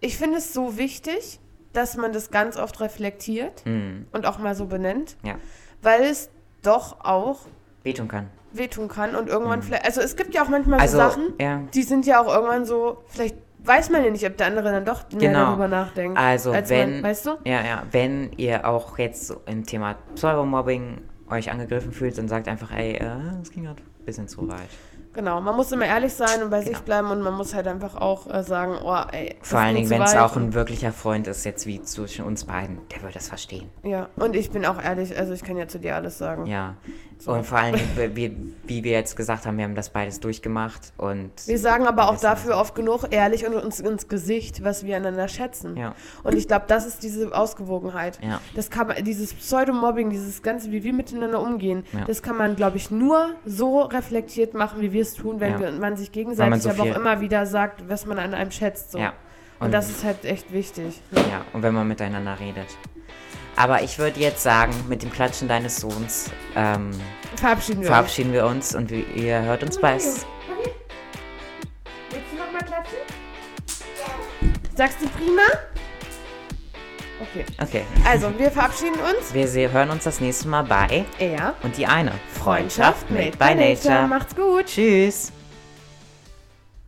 ich finde es so wichtig, dass man das ganz oft reflektiert Hm, und auch mal so benennt, ja, weil es doch auch wehtun kann. Wehtun kann und irgendwann vielleicht, also es gibt ja auch manchmal Also, so Sachen, ja. die sind ja auch irgendwann so, vielleicht weiß man ja nicht, ob der andere dann doch mehr Genau. darüber nachdenkt. Also, als wenn, man, weißt du? ja, ja, wenn ihr auch jetzt so im Thema Pseudomobbing euch angegriffen fühlt, dann sagt einfach, ey, äh, das ging gerade ein bisschen zu weit. Genau, man muss immer ehrlich sein und bei Genau. sich bleiben und man muss halt einfach auch äh, sagen, oh, ey. Vor allen Dingen, wenn es auch ein wirklicher Freund ist, jetzt wie zwischen uns beiden, der wird das verstehen. Ja, und ich bin auch ehrlich, also ich kann ja zu dir alles sagen. Ja. Und vor Dingen, wie, wie wir jetzt gesagt haben, wir haben das beides durchgemacht und Wir sagen aber auch dafür oft genug ehrlich und uns ins Gesicht, was wir einander schätzen. Ja. Und ich glaube, das ist diese Ausgewogenheit. Ja. Das kann man, dieses Pseudomobbing, dieses ganze, wie wir miteinander umgehen, Ja. das kann man, glaube ich, nur so reflektiert machen, wie wir es tun, wenn wir, man sich gegenseitig so aber auch immer wieder sagt, was man an einem schätzt. So. Und, Und- das ist halt echt wichtig. Ja, und wenn man miteinander redet. Aber ich würde jetzt sagen, mit dem Klatschen deines Sohns ähm, Verabschieden wir verabschieden wir uns und wir, ihr hört uns bei. uns. Willst du noch mal klatschen? Sagst du prima? Okay. Okay. Also, wir verabschieden uns. Wir se- hören uns das nächste Mal bei Er. und die eine Freundschaft made by nature. Macht's gut. Tschüss.